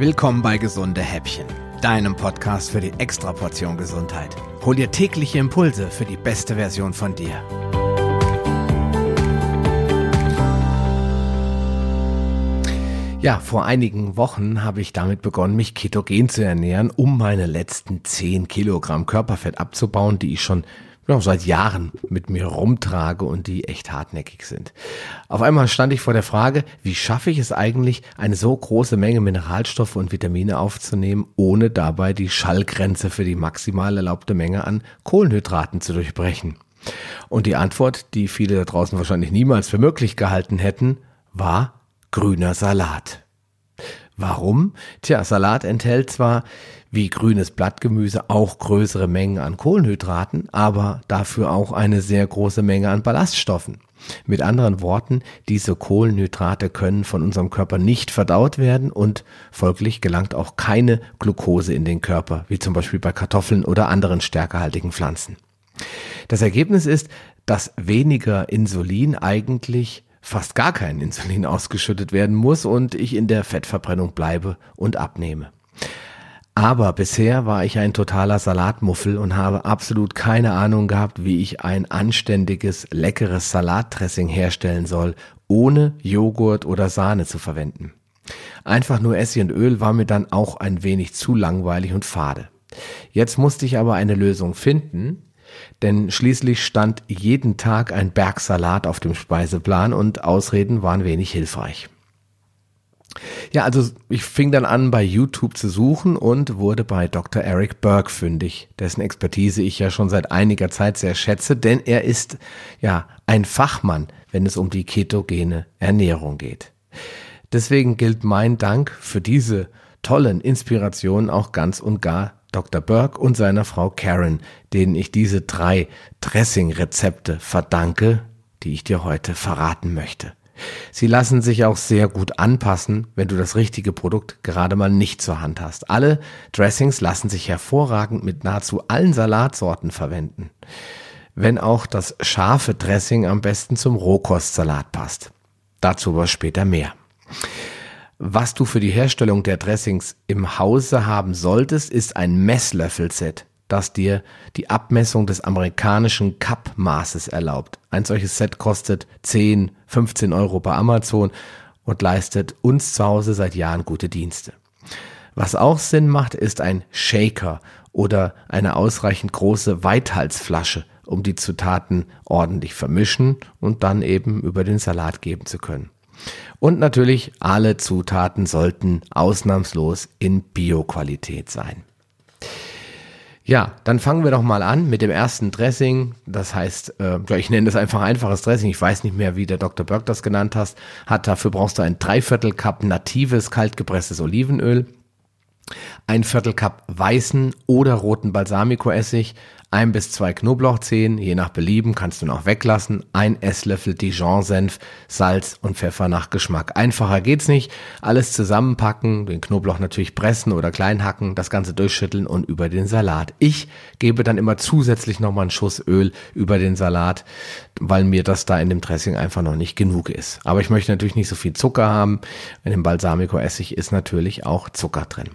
Willkommen bei Gesunde Häppchen, deinem Podcast für die Extraportion Gesundheit. Hol dir tägliche Impulse für die beste Version von dir. Ja, vor einigen Wochen habe ich damit begonnen, mich ketogen zu ernähren, um meine letzten 10 Kilogramm Körperfett abzubauen, die ich schon ja, seit Jahren mit mir rumtrage und die echt hartnäckig sind. Auf einmal stand ich vor der Frage, wie schaffe ich es eigentlich, eine so große Menge Mineralstoffe und Vitamine aufzunehmen, ohne dabei die Schallgrenze für die maximal erlaubte Menge an Kohlenhydraten zu durchbrechen? Und die Antwort, die viele da draußen wahrscheinlich niemals für möglich gehalten hätten, war grüner Salat. Warum? Tja, Salat enthält zwar wie grünes Blattgemüse auch größere Mengen an Kohlenhydraten, aber dafür auch eine sehr große Menge an Ballaststoffen. Mit anderen Worten, diese Kohlenhydrate können von unserem Körper nicht verdaut werden und folglich gelangt auch keine Glucose in den Körper, wie zum Beispiel bei Kartoffeln oder anderen stärkehaltigen Pflanzen. Das Ergebnis ist, dass weniger Insulin eigentlich fast gar kein Insulin ausgeschüttet werden muss und ich in der Fettverbrennung bleibe und abnehme. Aber bisher war ich ein totaler Salatmuffel und habe absolut keine Ahnung gehabt, wie ich ein anständiges, leckeres Salatdressing herstellen soll, ohne Joghurt oder Sahne zu verwenden. Einfach nur Essig und Öl war mir dann auch ein wenig zu langweilig und fade. Jetzt musste ich aber eine Lösung finden, denn schließlich stand jeden Tag ein Bergsalat auf dem Speiseplan und Ausreden waren wenig hilfreich. Ja, also ich fing dann an, bei YouTube zu suchen und wurde bei Dr. Eric Burke fündig, dessen Expertise ich ja schon seit einiger Zeit sehr schätze, denn er ist ja ein Fachmann, wenn es um die ketogene Ernährung geht. Deswegen gilt mein Dank für diese tollen Inspirationen auch ganz und gar Dr. Burke und seiner Frau Karen, denen ich diese drei Dressing-Rezepte verdanke, die ich dir heute verraten möchte. Sie lassen sich auch sehr gut anpassen, wenn du das richtige Produkt gerade mal nicht zur Hand hast. Alle Dressings lassen sich hervorragend mit nahezu allen Salatsorten verwenden. Wenn auch das scharfe Dressing am besten zum Rohkostsalat passt. Dazu aber später mehr. Was du für die Herstellung der Dressings im Hause haben solltest, ist ein Messlöffelset, das dir die Abmessung des amerikanischen Cup-Maßes erlaubt. Ein solches Set kostet 10, 15 Euro bei Amazon und leistet uns zu Hause seit Jahren gute Dienste. Was auch Sinn macht, ist ein Shaker oder eine ausreichend große Weithalsflasche, um die Zutaten ordentlich vermischen und dann eben über den Salat geben zu können. Und natürlich, alle Zutaten sollten ausnahmslos in Bioqualität sein. Ja, dann fangen wir doch mal an mit dem ersten Dressing. Das heißt, äh, ich nenne das einfach einfaches Dressing. Ich weiß nicht mehr, wie der Dr. Burke das genannt hat. Dafür brauchst du ein Dreiviertel Cup natives kaltgepresstes Olivenöl, ein Viertel Cup weißen oder roten Balsamicoessig, ein bis zwei Knoblauchzehen, je nach Belieben kannst du noch weglassen, ein Esslöffel Dijon-Senf, Salz und Pfeffer nach Geschmack. Einfacher geht's nicht. Alles zusammenpacken, den Knoblauch natürlich pressen oder klein hacken, das Ganze durchschütteln und über den Salat. Ich gebe dann immer zusätzlich nochmal einen Schuss Öl über den Salat, weil mir das da in dem Dressing einfach noch nicht genug ist. Aber ich möchte natürlich nicht so viel Zucker haben. In dem Balsamico-Essig ist natürlich auch Zucker drin.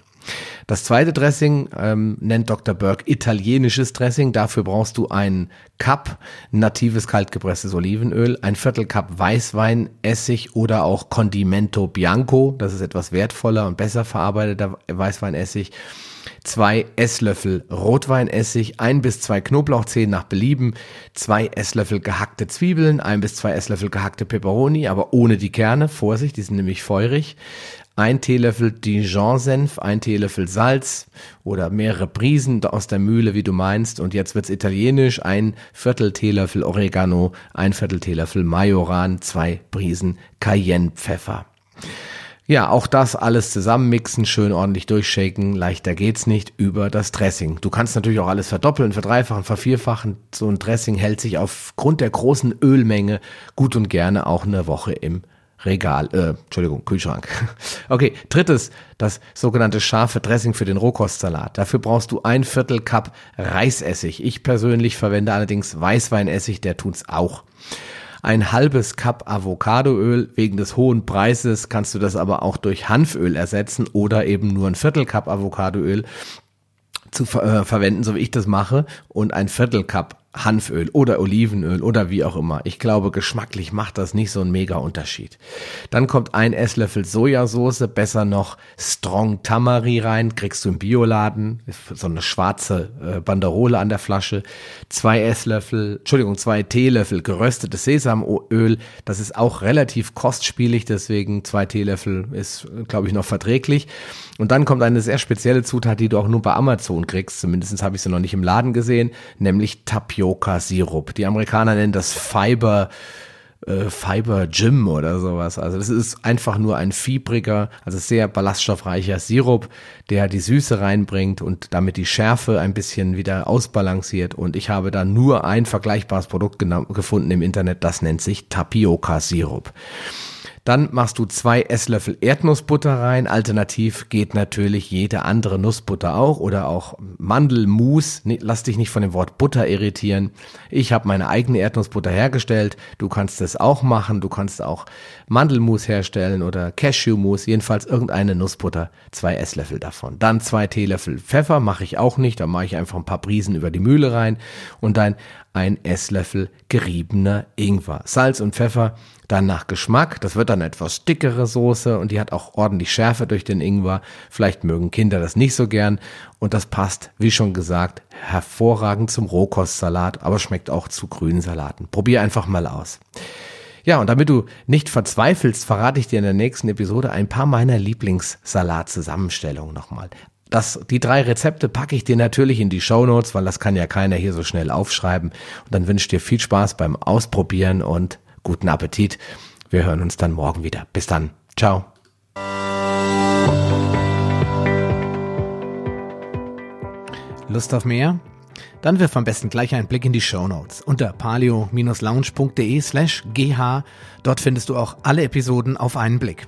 Das zweite Dressing ähm, nennt Dr. Burke italienisches Dressing. Dafür brauchst du einen Cup natives kaltgepresstes Olivenöl, ein Viertel Cup Weißwein, Essig oder auch Condimento Bianco. Das ist etwas wertvoller und besser verarbeiteter Weißweinessig. Zwei Esslöffel Rotweinessig, ein bis zwei Knoblauchzehen nach Belieben, zwei Esslöffel gehackte Zwiebeln, ein bis zwei Esslöffel gehackte Peperoni, aber ohne die Kerne. Vorsicht, die sind nämlich feurig ein Teelöffel Dijon-Senf, ein Teelöffel Salz oder mehrere Prisen aus der Mühle, wie du meinst. Und jetzt wird's italienisch, ein Viertel Teelöffel Oregano, ein Viertel Teelöffel Majoran, zwei Prisen Cayennepfeffer. Ja, auch das alles zusammenmixen, schön ordentlich durchshaken. Leichter geht's nicht über das Dressing. Du kannst natürlich auch alles verdoppeln, verdreifachen, vervierfachen. So ein Dressing hält sich aufgrund der großen Ölmenge gut und gerne auch eine Woche im Regal, äh, Entschuldigung, Kühlschrank. Okay, drittes, das sogenannte scharfe Dressing für den Rohkostsalat. Dafür brauchst du ein Viertel Cup Reisessig. Ich persönlich verwende allerdings Weißweinessig, der tut's auch. Ein halbes Cup Avocadoöl. Wegen des hohen Preises kannst du das aber auch durch Hanföl ersetzen oder eben nur ein Viertel Cup Avocadoöl zu ver äh, verwenden, so wie ich das mache, und ein Viertel Cup Hanföl oder Olivenöl oder wie auch immer. Ich glaube, geschmacklich macht das nicht so einen mega Unterschied. Dann kommt ein Esslöffel Sojasauce, besser noch Strong Tamari rein, kriegst du im Bioladen, so eine schwarze äh, Banderole an der Flasche. Zwei Esslöffel, Entschuldigung, zwei Teelöffel geröstetes Sesamöl, das ist auch relativ kostspielig, deswegen zwei Teelöffel ist, glaube ich, noch verträglich. Und dann kommt eine sehr spezielle Zutat, die du auch nur bei Amazon kriegst, zumindest habe ich sie noch nicht im Laden gesehen, nämlich Tapioca-Sirup. Die Amerikaner nennen das Fiber, äh, Fiber Gym oder sowas. Also das ist einfach nur ein fiebriger, also sehr ballaststoffreicher Sirup, der die Süße reinbringt und damit die Schärfe ein bisschen wieder ausbalanciert. Und ich habe da nur ein vergleichbares Produkt gefunden im Internet, das nennt sich Tapioca-Sirup. Dann machst du zwei Esslöffel Erdnussbutter rein. Alternativ geht natürlich jede andere Nussbutter auch oder auch Mandelmus. Lass dich nicht von dem Wort Butter irritieren. Ich habe meine eigene Erdnussbutter hergestellt. Du kannst es auch machen. Du kannst auch Mandelmus herstellen oder Cashewmus. Jedenfalls irgendeine Nussbutter. Zwei Esslöffel davon. Dann zwei Teelöffel Pfeffer mache ich auch nicht. Da mache ich einfach ein paar Prisen über die Mühle rein. Und dann ein Esslöffel geriebener Ingwer. Salz und Pfeffer dann nach Geschmack. Das wird dann etwas dickere Soße und die hat auch ordentlich Schärfe durch den Ingwer. Vielleicht mögen Kinder das nicht so gern. Und das passt, wie schon gesagt, hervorragend zum Rohkostsalat, aber schmeckt auch zu grünen Salaten. Probier einfach mal aus. Ja, und damit du nicht verzweifelst, verrate ich dir in der nächsten Episode ein paar meiner Lieblingssalat-Zusammenstellungen nochmal. Das, die drei Rezepte packe ich dir natürlich in die Show Notes, weil das kann ja keiner hier so schnell aufschreiben. Und dann wünsche ich dir viel Spaß beim Ausprobieren und guten Appetit. Wir hören uns dann morgen wieder. Bis dann. Ciao. Lust auf mehr? Dann wirf am besten gleich einen Blick in die Show Notes unter palio-lounge.de slash gh. Dort findest du auch alle Episoden auf einen Blick.